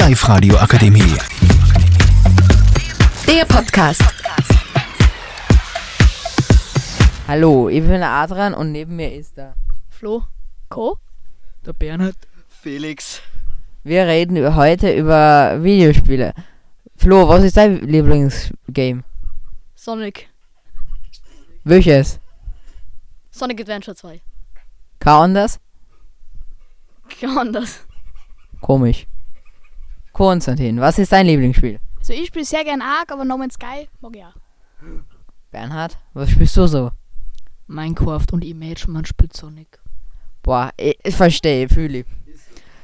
Live-Radio Akademie. Der Podcast. Hallo, ich bin der Adrian und neben mir ist der. Flo. Co. Der Bernhard. Felix. Wir reden über- heute über Videospiele. Flo, was ist dein Lieblingsgame? Sonic. Welches? Sonic Adventure 2. Kein anders? Gar anders. Komisch. Konstantin, was ist dein Lieblingsspiel? Also ich spiele sehr gern Ark, aber No Man's Sky mag ich auch. Bernhard, was spielst du so? Minecraft und Image, man spielt Sonic. Boah, ich, ich verstehe, fühle ich.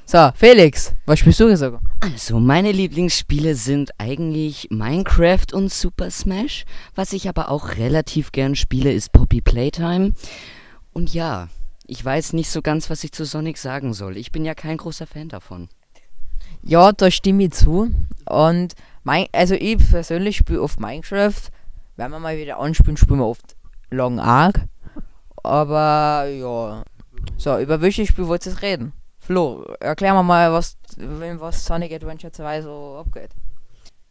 So, Felix, was spielst du so? Also, meine Lieblingsspiele sind eigentlich Minecraft und Super Smash. Was ich aber auch relativ gern spiele, ist Poppy Playtime. Und ja, ich weiß nicht so ganz, was ich zu Sonic sagen soll. Ich bin ja kein großer Fan davon. Ja, da stimme ich zu. Und mein, also ich persönlich spiele oft Minecraft. Wenn wir mal wieder anspielen, spielen wir oft Long Arc. Aber ja. So, über welches Spiel wollt ihr reden? Flo, erklär mir mal, was, was Sonic Adventure 2 so abgeht.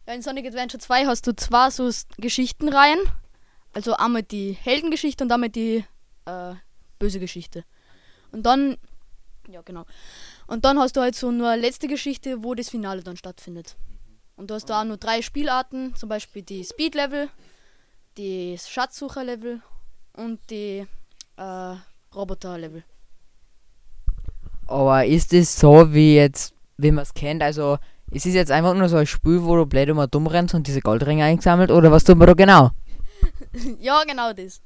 Ja, in Sonic Adventure 2 hast du zwei so Geschichtenreihen. Also einmal die Heldengeschichte und einmal die äh, böse Geschichte. Und dann, ja genau. Und dann hast du halt so nur eine letzte Geschichte, wo das Finale dann stattfindet. Und du hast da auch nur drei Spielarten, zum Beispiel die Speed-Level, die Schatzsucher-Level und die äh, Roboter-Level. Aber ist es so, wie jetzt, wie man es kennt? Also, ist es jetzt einfach nur so ein Spiel, wo du blöd immer dumm rennst und diese Goldringe eingesammelt? Oder was tut man da genau? ja, genau das.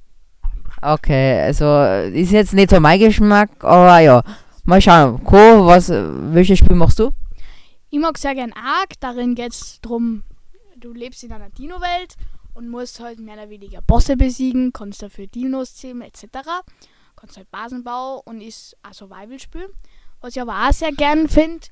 Okay, also ist jetzt nicht so mein Geschmack, aber ja. Mal schauen. Co, was, welches Spiel machst du? Ich mag sehr gern Ark, darin geht es darum, du lebst in einer Dino-Welt und musst halt mehr oder weniger Bosse besiegen, kannst dafür Dinos zähmen etc. Kannst halt Basenbau und ist ein Survival-Spiel. Was ich aber auch sehr gern finde,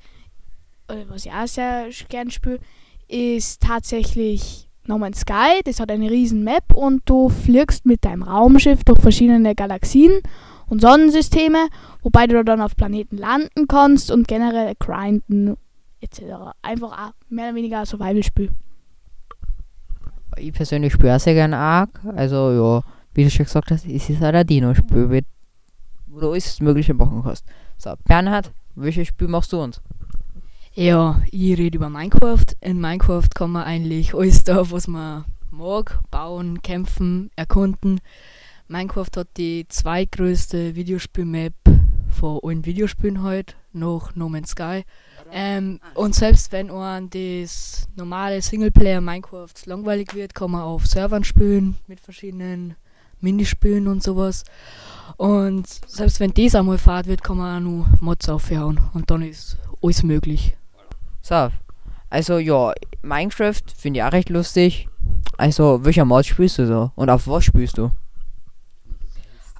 oder was ich auch sehr gern spiele, ist tatsächlich No Man's Sky. Das hat eine riesen Map und du fliegst mit deinem Raumschiff durch verschiedene Galaxien und Sonnensysteme, wobei du dann auf Planeten landen kannst und generell grinden etc. Einfach auch mehr oder weniger ein Survival-Spiel. Ich persönlich spiele auch sehr gerne Ark. Also ja, wie du schon gesagt hast, es ist halt ein Dino-Spiel, mit- wo du alles Mögliche machen kannst. So, Bernhard, welches Spiel machst du uns? Ja, ich rede über Minecraft. In Minecraft kann man eigentlich alles da, was man mag, bauen, kämpfen, erkunden. Minecraft hat die zweitgrößte Videospiel-Map von allen Videospielen halt, nach No Man's Sky. Ähm, und selbst wenn einem das normale Singleplayer Minecraft langweilig wird, kann man auf Servern spielen mit verschiedenen Minispielen und sowas. Und selbst wenn das einmal fahrt wird, kann man auch noch Mods aufhauen und dann ist alles möglich. So, also ja, Minecraft finde ich auch recht lustig. Also, welcher Mod spielst du so? Und auf was spielst du?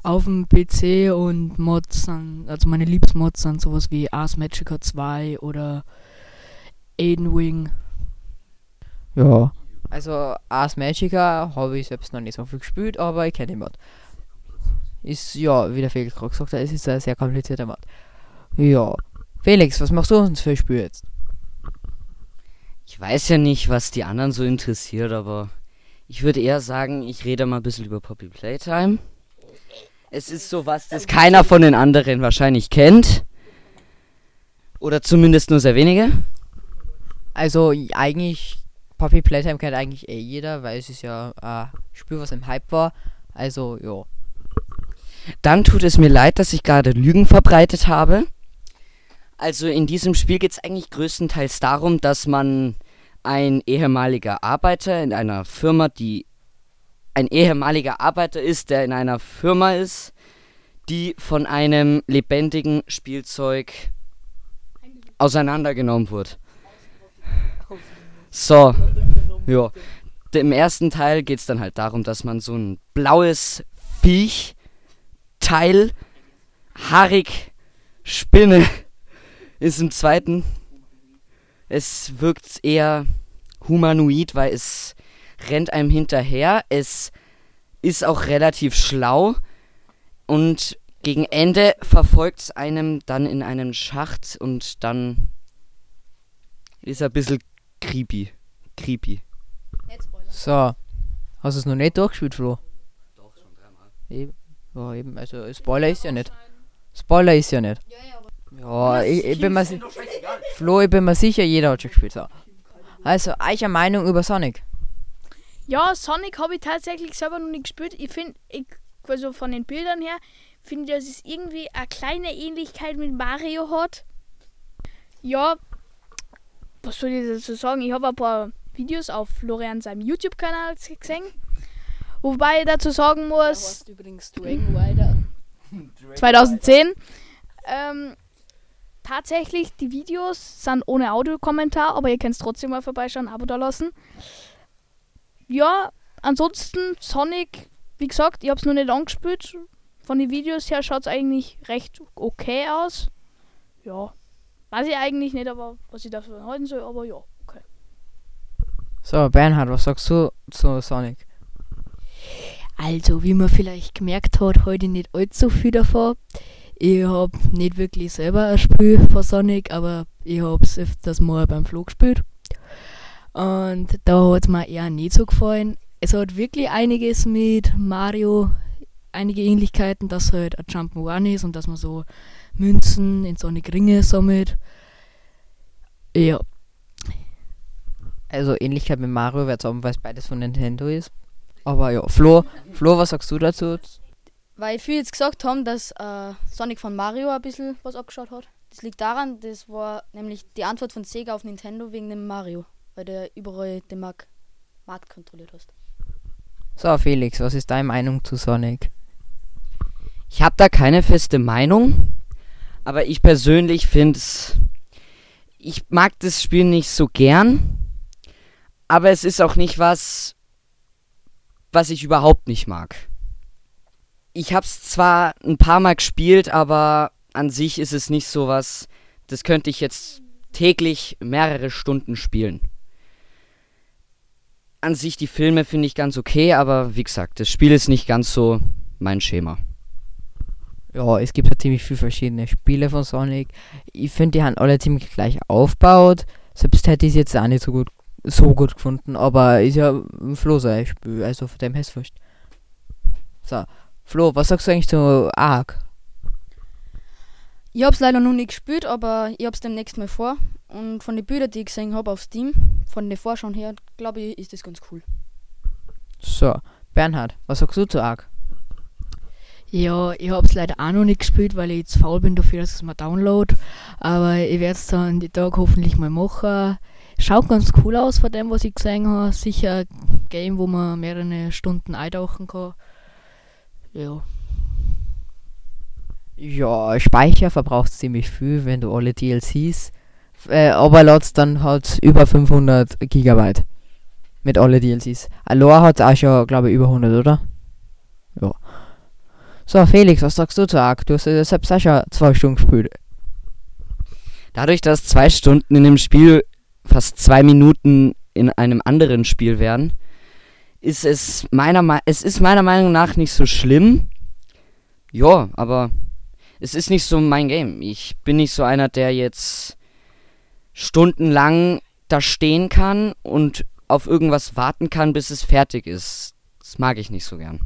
Auf dem PC und Mods sind, also meine Lieblingsmods sind sowas wie Ars Magica 2 oder Aiden Wing. Ja. Also, Ars Magica habe ich selbst noch nicht so viel gespielt, aber ich kenne den Mod. Ist, ja, wie der Felix gerade gesagt hat, es ist ein sehr komplizierter Mod. Ja. Felix, was machst du uns für ein Spiel jetzt? Ich weiß ja nicht, was die anderen so interessiert, aber ich würde eher sagen, ich rede mal ein bisschen über Poppy Playtime. Es ist sowas, das keiner von den anderen wahrscheinlich kennt. Oder zumindest nur sehr wenige. Also, eigentlich, Poppy Playtime kennt eigentlich eh jeder, weil es ist ja ein Spiel, was im Hype war. Also, ja. Dann tut es mir leid, dass ich gerade Lügen verbreitet habe. Also in diesem Spiel geht es eigentlich größtenteils darum, dass man ein ehemaliger Arbeiter in einer Firma, die ein ehemaliger Arbeiter ist, der in einer Firma ist, die von einem lebendigen Spielzeug auseinandergenommen wird. So, ja. Im ersten Teil geht es dann halt darum, dass man so ein blaues Viech Teil haarig Spinne ist im zweiten. Es wirkt eher humanoid, weil es rennt einem hinterher. Es ist auch relativ schlau und gegen Ende verfolgt es einem dann in einem Schacht und dann ist ein bisschen creepy. Creepy. So. Hast du es noch nicht durchgespielt, Flo? Doch, schon dreimal. Eben. Ja, eben. Also, Spoiler ist ja nicht. Spoiler ist ja nicht. Ja, ja, aber Ja, ich, ich bin mir si- Flo, ich bin mir sicher, jeder hat schon gespielt. So. Also, eure Meinung über Sonic? Ja, Sonic habe ich tatsächlich selber noch nicht gespielt. Ich finde, ich, also von den Bildern her, finde ich, dass es irgendwie eine kleine Ähnlichkeit mit Mario hat. Ja, was soll ich dazu sagen? Ich habe ein paar Videos auf Florian seinem YouTube-Kanal gesehen. Wobei ich dazu sagen muss, übrigens Dragon Rider. 2010. Ähm, tatsächlich, die Videos sind ohne Audiokommentar, aber ihr könnt es trotzdem mal vorbeischauen, Abo da lassen. Ja, ansonsten Sonic, wie gesagt, ich habe es noch nicht angespielt. Von den Videos her schaut es eigentlich recht okay aus. Ja, weiß ich eigentlich nicht, aber was ich davon halten soll, aber ja, okay. So, Bernhard, was sagst du zu Sonic? Also, wie man vielleicht gemerkt hat, heute nicht allzu viel davon. Ich hab nicht wirklich selber ein Spiel von Sonic, aber ich hab's öfters mal beim Flo gespielt. Und da hat's mir eher nicht so gefallen. Es hat wirklich einiges mit Mario, einige Ähnlichkeiten, dass halt ein Jump'n'Run ist und dass man so Münzen in Sonic Ringe sammelt. Ja, Also, Ähnlichkeit mit Mario wird haben, weil es beides von Nintendo ist. Aber ja, Flo, Flo, was sagst du dazu? Weil viele jetzt gesagt haben, dass äh, Sonic von Mario ein bisschen was abgeschaut hat. Das liegt daran, das war nämlich die Antwort von Sega auf Nintendo wegen dem Mario. Weil der überall den Markt, Markt kontrolliert hast. So, Felix, was ist deine Meinung zu Sonic? Ich habe da keine feste Meinung, aber ich persönlich finde es. Ich mag das Spiel nicht so gern, aber es ist auch nicht was, was ich überhaupt nicht mag. Ich habe es zwar ein paar Mal gespielt, aber an sich ist es nicht so was, das könnte ich jetzt täglich mehrere Stunden spielen. An sich die Filme finde ich ganz okay, aber wie gesagt, das Spiel ist nicht ganz so mein Schema. Ja, es gibt ja ziemlich viele verschiedene Spiele von Sonic. Ich finde, die haben alle ziemlich gleich aufgebaut. Selbst hätte ich es jetzt auch nicht so gut, so gut gefunden, aber ist ja ein Flo sein Spiel, also von dem hast wurscht. So, Flo, was sagst du eigentlich zu Ark? Ich hab's leider noch nicht gespielt, aber ich hab's demnächst mal vor. Und von den Bildern, die ich gesehen habe auf Steam, von den Vorschauen her, glaube ich, ist das ganz cool. So, Bernhard, was sagst du zu Ark? Ja, ich hab's leider auch noch nicht gespielt, weil ich zu faul bin dafür, dass ich es mal download. Aber ich werde es dann die Tag hoffentlich mal machen. Schaut ganz cool aus von dem, was ich gesehen habe. Sicher ein Game, wo man mehrere Stunden eintauchen kann. Ja. Ja, Speicher verbraucht ziemlich viel, wenn du alle DLCs äh, laut's dann halt über 500 Gigabyte mit alle DLCs. Alor hat auch schon, glaube ich, über 100, oder? Ja. So, Felix, was sagst du zu Ark? Du hast ja selbst auch schon zwei Stunden gespielt. Dadurch, dass zwei Stunden in dem Spiel fast zwei Minuten in einem anderen Spiel wären, ist es meiner, Me es ist meiner Meinung nach nicht so schlimm. Ja, aber es ist nicht so mein Game. Ich bin nicht so einer, der jetzt stundenlang da stehen kann und auf irgendwas warten kann, bis es fertig ist. Das mag ich nicht so gern.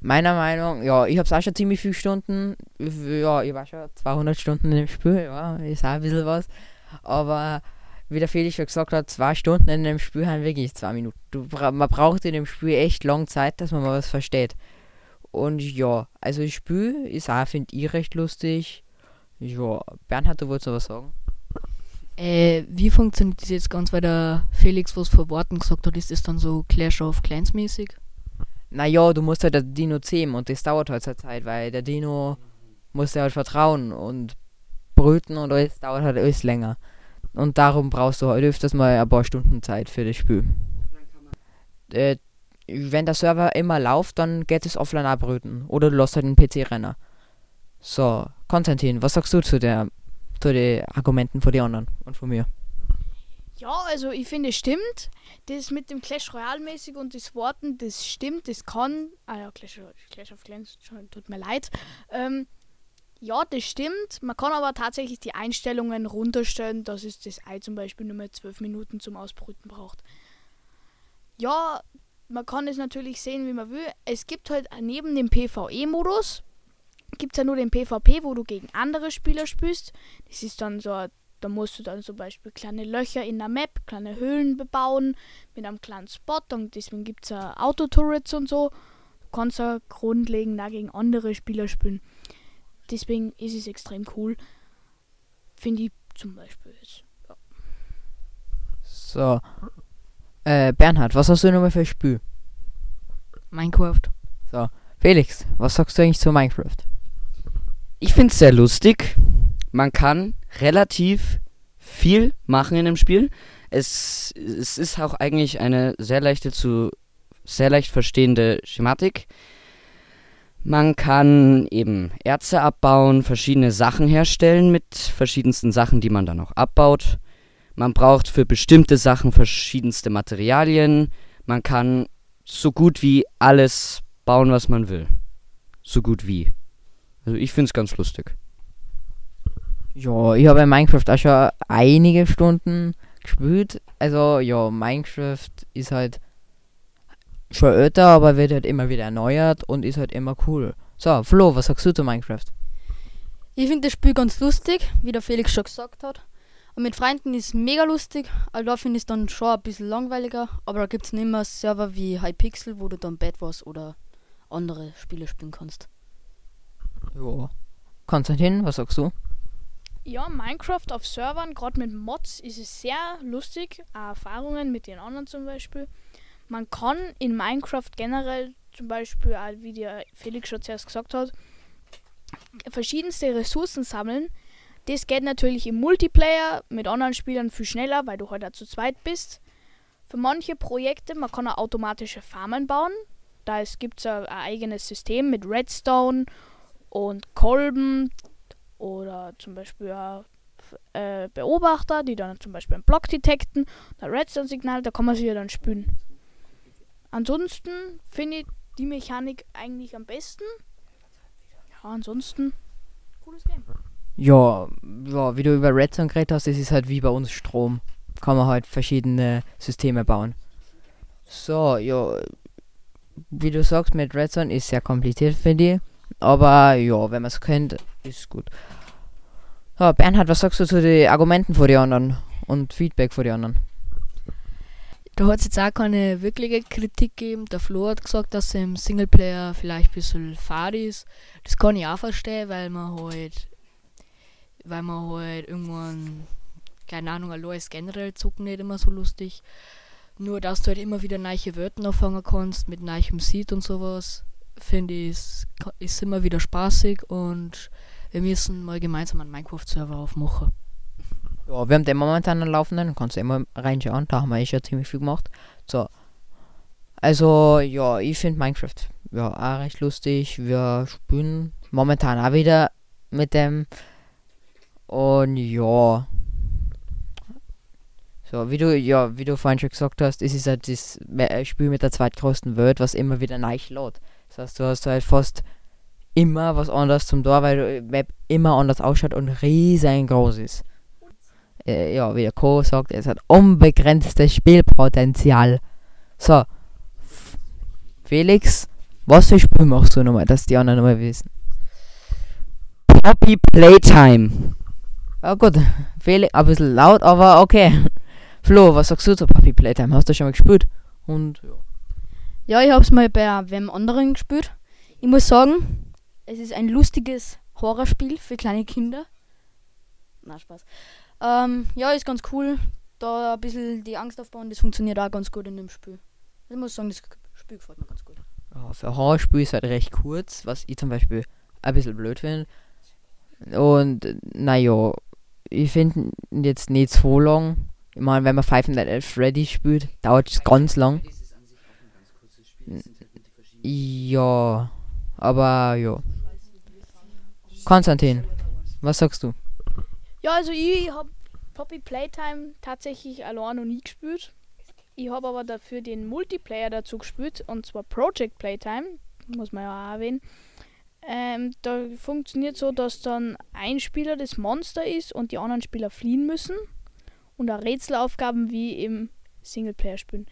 Meiner Meinung, ja, ich hab's auch schon ziemlich viele Stunden. Ja, ich war schon 200 Stunden in dem Spiel, ja, ist auch ein bisschen was. Aber wie der Felix schon gesagt hat, zwei Stunden in dem Spiel haben wirklich zwei Minuten. Du, man braucht in dem Spiel echt lang Zeit, dass man mal was versteht. Und ja, also das Spiel ist auch, finde ich, recht lustig. Ja, Bernhard, du wolltest noch was sagen? Äh, wie funktioniert das jetzt ganz, weil der Felix was vor Worten gesagt hat? Ist das dann so Clash of Clans mäßig? Naja, du musst halt den Dino zähmen und das dauert halt seine Zeit, weil der Dino muss dir halt vertrauen und brüten und alles dauert halt alles länger. Und darum brauchst du halt öfters mal ein paar Stunden Zeit für das Spiel. Äh, wenn der Server immer läuft, dann geht es offline abbrüten. Oder du lässt halt einen PC-Renner. So, Konstantin, was sagst du zu der zu den Argumenten von den anderen und von mir? Ja, also ich finde, es stimmt. Das mit dem Clash Royale mäßig und das Worten, das stimmt, das kann. Ah ja, Clash, Clash of Clans, tut mir leid. Ähm, Ja, das stimmt. Man kann aber tatsächlich die Einstellungen runterstellen, dass es das Ei zum Beispiel nur mehr 12 Minuten zum Ausbrüten braucht. Ja, man kann es natürlich sehen, wie man will. Es gibt halt neben dem PvE-Modus, gibt es ja nur den PvP, wo du gegen andere Spieler spielst. Das ist dann so, da musst du dann zum Beispiel kleine Löcher in der Map, kleine Höhlen bebauen mit einem kleinen Spot und deswegen gibt es ja Autoturrets und so. Du kannst ja grundlegend auch gegen andere Spieler spielen. Deswegen ist es extrem cool. Finde ich zum Beispiel jetzt. So. Äh, Bernhard, was hast du nochmal für ein Spiel? Minecraft. Felix, was sagst du eigentlich zu Minecraft? Ich finde es sehr lustig. Man kann relativ viel machen in dem Spiel. Es, es ist auch eigentlich eine sehr leichte zu sehr leicht verstehende Schematik. Man kann eben Erze abbauen, verschiedene Sachen herstellen mit verschiedensten Sachen, die man dann auch abbaut. Man braucht für bestimmte Sachen verschiedenste Materialien. Man kann so gut wie alles bauen, was man will. So gut wie. Also ich finde es ganz lustig. Ja, ich habe in Minecraft auch schon einige Stunden gespielt. Also ja, Minecraft ist halt schon älter, aber wird halt immer wieder erneuert und ist halt immer cool. So, Flo, was sagst du zu Minecraft? Ich finde das Spiel ganz lustig, wie der Felix schon gesagt hat. Und mit Freunden ist es mega lustig, aber da finde ich es dann schon ein bisschen langweiliger. Aber da gibt es nicht mehr Server wie Hypixel, wo du dann Bad Wars oder andere Spiele spielen kannst. Ja. Konstantin, was sagst du? Ja, Minecraft auf Servern, gerade mit Mods, ist es sehr lustig. Auch Erfahrungen mit den anderen zum Beispiel. Man kann in Minecraft generell zum Beispiel, wie der Felix schon zuerst gesagt hat, verschiedenste Ressourcen sammeln. Das geht natürlich im Multiplayer mit anderen Spielern viel schneller, weil du halt auch zu zweit bist. Für manche Projekte, man kann auch automatische Farmen bauen. Da gibt es ein eigenes System mit Redstone und Kolben oder zum Beispiel äh, Beobachter, die dann zum Beispiel einen Block detekten, ein Redstone-Signal, da kann man sie ja dann spülen. Ansonsten finde ich die Mechanik eigentlich am besten. Ja, ansonsten cooles Game. Ja, ja, wie du über Redstone geredet hast, das ist halt wie bei uns Strom. Kann man halt verschiedene Systeme bauen. So, ja, wie du sagst, mit Redstone ist sehr kompliziert, finde ich. Aber ja, wenn man es kennt, ist gut. Ja, Bernhard, was sagst du zu den Argumenten vor die anderen und Feedback vor die anderen? Da hat es jetzt auch keine wirkliche Kritik gegeben. Der Flo hat gesagt, dass im Singleplayer vielleicht ein bisschen fad ist. Das kann ich auch verstehen, weil man halt, weil man halt irgendwann, keine Ahnung, ist generell Zucken nicht immer so lustig. Nur, dass du halt immer wieder neue Wörter anfangen kannst mit neuem Seed und sowas, finde ich, ist, ist immer wieder spaßig und wir müssen mal gemeinsam einen Minecraft-Server aufmachen. Ja, wir haben den momentan am Laufenden, kannst du immer reinschauen, da haben wir eh schon ziemlich viel gemacht. So. Also, ja, ich finde Minecraft ja auch recht lustig. Wir spielen momentan auch wieder mit dem. Und ja. So, wie du, ja, wie du vorhin schon gesagt hast, es ist halt das äh, Spiel mit der zweitgrößten Welt, was immer wieder neu lädt. Das heißt, du hast halt fast immer was anderes zum Tor, weil die Map immer anders ausschaut und riesengroß ist äh, ja, wie der Co. sagt, es hat unbegrenztes Spielpotenzial. So. Felix, was für Spiel machst du nochmal, dass die anderen nochmal wissen? Poppy Playtime. Ja gut, Felix, ein bisschen laut, aber okay. Flo, was sagst du zu Puppy Playtime? Hast du schon mal gespielt? Und ja. Ja, ich habe es mal bei wem anderen gespielt. Ich muss sagen, es ist ein lustiges Horrorspiel für kleine Kinder. Na, Spaß. Ähm, ja, ist ganz cool. Da ein bisschen die Angst aufbauen, das funktioniert auch ganz gut in dem Spiel. Ich muss sagen, das Spiel gefällt mir ganz gut. Ja, für Horrorspiel ist halt recht kurz, was ich zum Beispiel ein bisschen blöd finde. Und naja, ich finde jetzt nicht so lang. Ich meine, wenn man Five Nights Freddy spielt, dauert es ganz lang. Ja, aber ja. Konstantin, was sagst du? Ja, also ich habe Poppy Playtime tatsächlich allein noch nie gespielt. Ich habe aber dafür den Multiplayer dazu gespielt, und zwar Project Playtime, muss man ja auch erwähnen. Ähm, da funktioniert so, dass dann ein Spieler das Monster ist und die anderen Spieler fliehen müssen. Und auch Rätselaufgaben wie im Singleplayer-Spielen.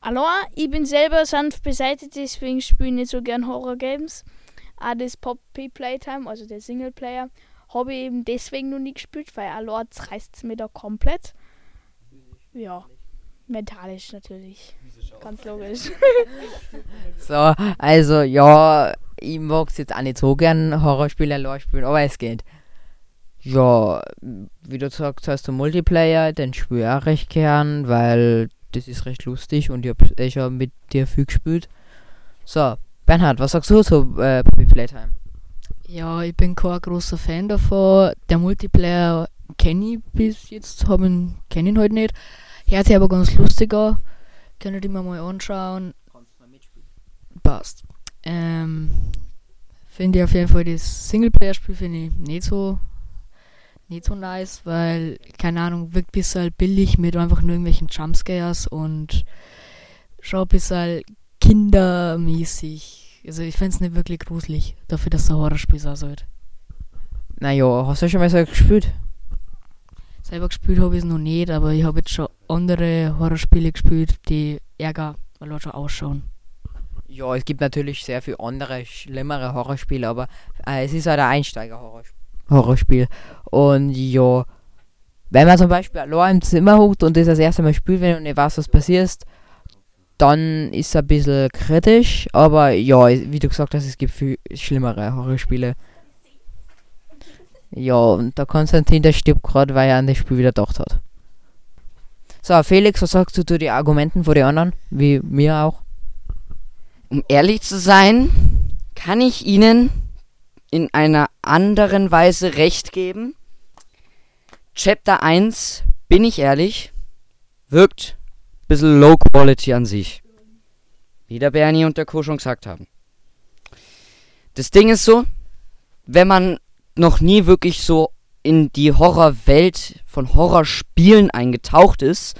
Allein, ich bin selber sanft beseitigt, deswegen spiele ich nicht so gern Horror-Games. Auch das Poppy Playtime, also der Singleplayer, habe ich eben deswegen noch nie gespielt, weil allein reißt es mir da komplett. Ja, mentalisch natürlich. Ganz logisch. So, also ja, ich mag es jetzt auch nicht so gern Horrorspiele allein spielen, aber es geht. Ja, wie du gesagt hast, der Multiplayer, den spiele ich auch recht gern, weil das ist recht lustig und ich habe eh schon mit dir viel gespielt. So, Bernhard, was sagst du zu äh, Playtime? Ja, ich bin kein großer Fan davon. Der Multiplayer kenne ich bis jetzt, kenne ihn halt nicht. Hört sich aber ganz lustig an. Könnt ihr mir mal anschauen. Passt. Ähm, finde ich auf jeden Fall das Singleplayer-Spiel finde ich nicht so nicht so nice, weil, keine Ahnung, wirkt ein bisschen billig mit einfach nur irgendwelchen Jumpscares und schon ein bisschen kindermäßig. Also ich fände es nicht wirklich gruselig, dafür, dass es ein Horrorspiel sein sollte. Naja, hast du schon mal so gespielt? Selber gespielt habe ich es noch nicht, aber ich habe jetzt schon andere Horrorspiele gespielt, die ärger, auch schon ausschauen. Ja, es gibt natürlich sehr viele andere, schlimmere Horrorspiele, aber äh, es ist halt ein Einsteiger-Horrorspiel. Und ja, wenn man zum Beispiel allein im Zimmer huckt und das das erste Mal spielt, wenn du nicht weißt, was passiert, dann ist es ein bisschen kritisch. Aber ja, wie du gesagt hast, es gibt viel schlimmere Horrorspiele. Ja, und der Konstantin, der stirbt gerade, weil er an das Spiel wieder gedacht hat. So, Felix, was sagst du zu den Argumenten von den anderen? Wie mir auch. Um ehrlich zu sein, kann ich Ihnen in einer anderen Weise recht geben. Chapter 1, bin ich ehrlich, wirkt ein bisschen low quality an sich. Wie der Bernie und der Co. schon gesagt haben. Das Ding ist so, wenn man noch nie wirklich so in die Horrorwelt von Horrorspielen eingetaucht ist,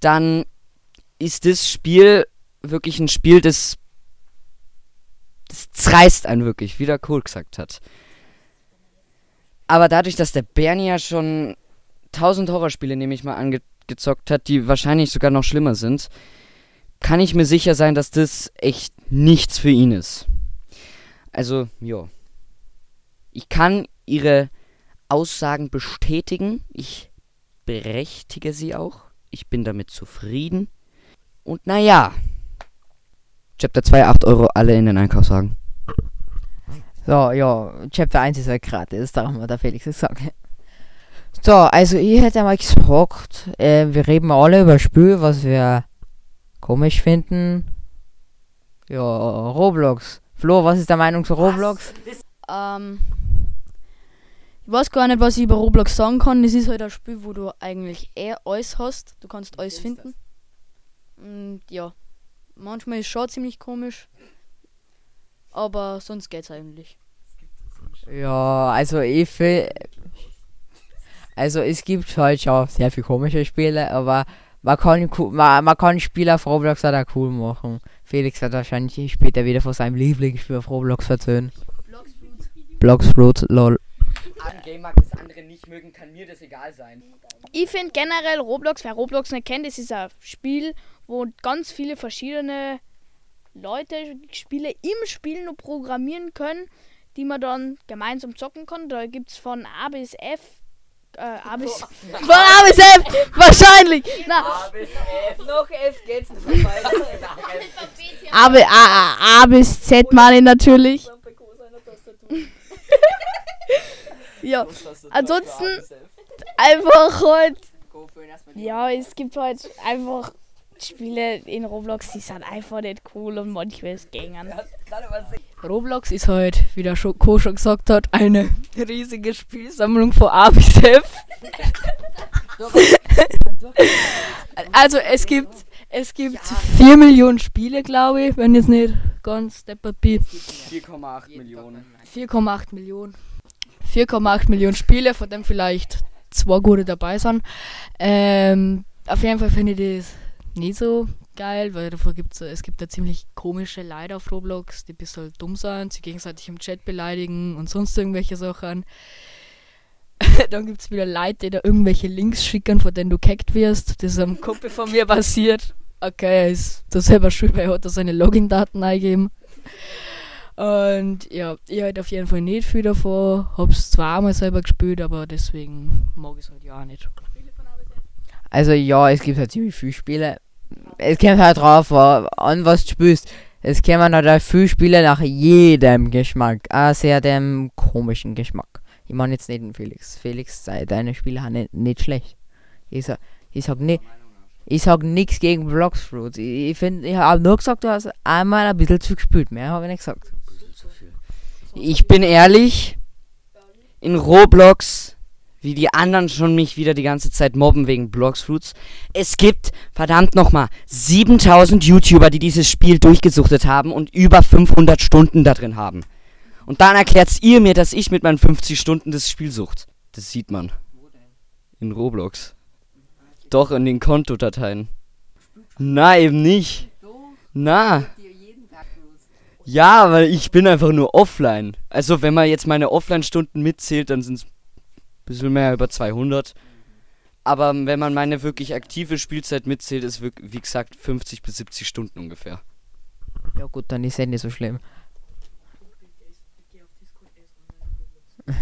dann ist das Spiel wirklich ein Spiel, das das zerreißt einen wirklich, wie der Kohl gesagt hat. Aber dadurch, dass der Bernie ja schon tausend Horrorspiele, nehme ich mal, angezockt hat, die wahrscheinlich sogar noch schlimmer sind, kann ich mir sicher sein, dass das echt nichts für ihn ist. Also, ja. Ich kann ihre Aussagen bestätigen. Ich berechtige sie auch. Ich bin damit zufrieden. Und naja, Chapter 2, 8 Euro alle in den Einkaufswagen. So, ja, Chapter 1 ist halt gratis, darum hat der Felix gesagt. So, also ich hätte mal gesagt, äh, wir reden alle über Spiel, was wir komisch finden. Ja, Roblox. Flo, was ist der Meinung zu Roblox? Ähm, ich weiß gar nicht, was ich über Roblox sagen kann. Es ist halt ein Spiel, wo du eigentlich eh alles hast. Du kannst alles finden. Und ja, manchmal ist es schon ziemlich komisch. Aber sonst geht's eigentlich. Ja, also ich fühl, Also es gibt halt schon sehr viele komische Spiele, aber man kann, man, man kann Spiele auf Roblox halt auch cool machen. Felix wird wahrscheinlich später wieder von seinem Lieblingsspiel auf Roblox erzählen. Bloxfruit, lol. Ein Game mag das andere nicht mögen, kann mir das egal sein. Ich finde generell Roblox, wer Roblox nicht kennt, das ist ein Spiel, wo ganz viele verschiedene Leute Spiele im Spiel nur programmieren können, die man dann gemeinsam zocken kann. Da gibt es von A bis F. Äh, A bis. Von A bis F! Wahrscheinlich! Na, Noch F geht's nicht A, A, A, A bis Z meine ich natürlich. ja, ansonsten einfach halt. Ja, es gibt halt einfach Spiele in Roblox, die sind einfach nicht cool und manchmal gängen. Roblox ist halt, wie der Co schon gesagt hat, eine riesige Spielsammlung von A bis F. also es gibt es gibt 4 Millionen Spiele, glaube ich, wenn jetzt nicht ganz deppert bin. 4,8 Millionen. 4,8 Millionen. 4,8 Millionen Spiele, von dem vielleicht zwei gute dabei sind. Ähm, auf jeden Fall finde ich das nicht so geil, weil davor gibt's, es gibt da ziemlich komische Leute auf Roblox, die ein bisschen dumm sind, sie gegenseitig im Chat beleidigen und sonst irgendwelche Sachen. Dann gibt es wieder Leute, die da irgendwelche Links schicken, von denen du gehackt wirst. Das ist am Kumpel von mir passiert. Okay, er ist da selber schuld, weil er hat da seine Login-Daten eingegeben. Und ja, ich halt auf jeden Fall nicht viel davon. Hab's zwar einmal selber gespielt, aber deswegen mag ich es halt ja auch nicht. Also ja, es gibt halt ziemlich viele Spiele. Es kommt halt drauf an, was du spielst. Es kommen halt auch viele Spiele nach jedem Geschmack. Auch sehr dem komischen Geschmack. Ich meine jetzt nicht den Felix. Felix, sei- deine Spiele haben nicht, nicht schlecht. Ich sag, ich sag nicht. Ich sag nichts gegen Bloxfruit. Ich, ich finde, ich habe nur gesagt, du hast einmal ein bisschen zu gespielt. Mehr habe ich nicht gesagt. Ich bin ehrlich, in Roblox, wie die anderen schon mich wieder die ganze Zeit mobben wegen Bloxfruits, es gibt, verdammt nochmal, 7000 YouTuber, die dieses Spiel durchgesuchtet haben und über 500 Stunden da drin haben. Und dann erklärt's ihr mir, dass ich mit meinen 50 Stunden das Spiel sucht. Das sieht man. In Roblox. Doch, in den Kontodateien. Na, eben nicht. Na. Ja, weil ich bin einfach nur offline. Also wenn man jetzt meine Offline-Stunden mitzählt, dann sind es ein bisschen mehr über 200. Aber wenn man meine wirklich aktive Spielzeit mitzählt, ist wirklich, wie gesagt 50 bis 70 Stunden ungefähr. Ja gut, dann ist es nicht so schlimm.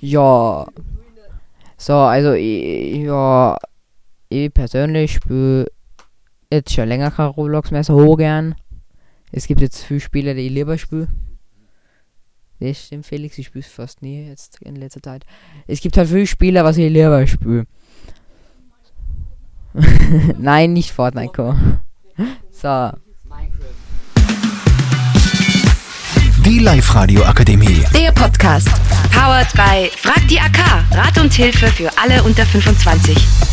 ja. So, also ich, ja, ich persönlich spiele jetzt schon länger kein Roblox mehr so gern. Es gibt jetzt viele Spiele, die ich lieber spiele. Das stimmt, Felix, ich spiele fast nie jetzt in letzter Zeit. Es gibt halt viele Spiele, was ich lieber spiele. Nein, nicht Fortnite. Co. So. Die Live-Radio Akademie. Der Podcast. Powered by Frag die AK. Rat und Hilfe für alle unter 25.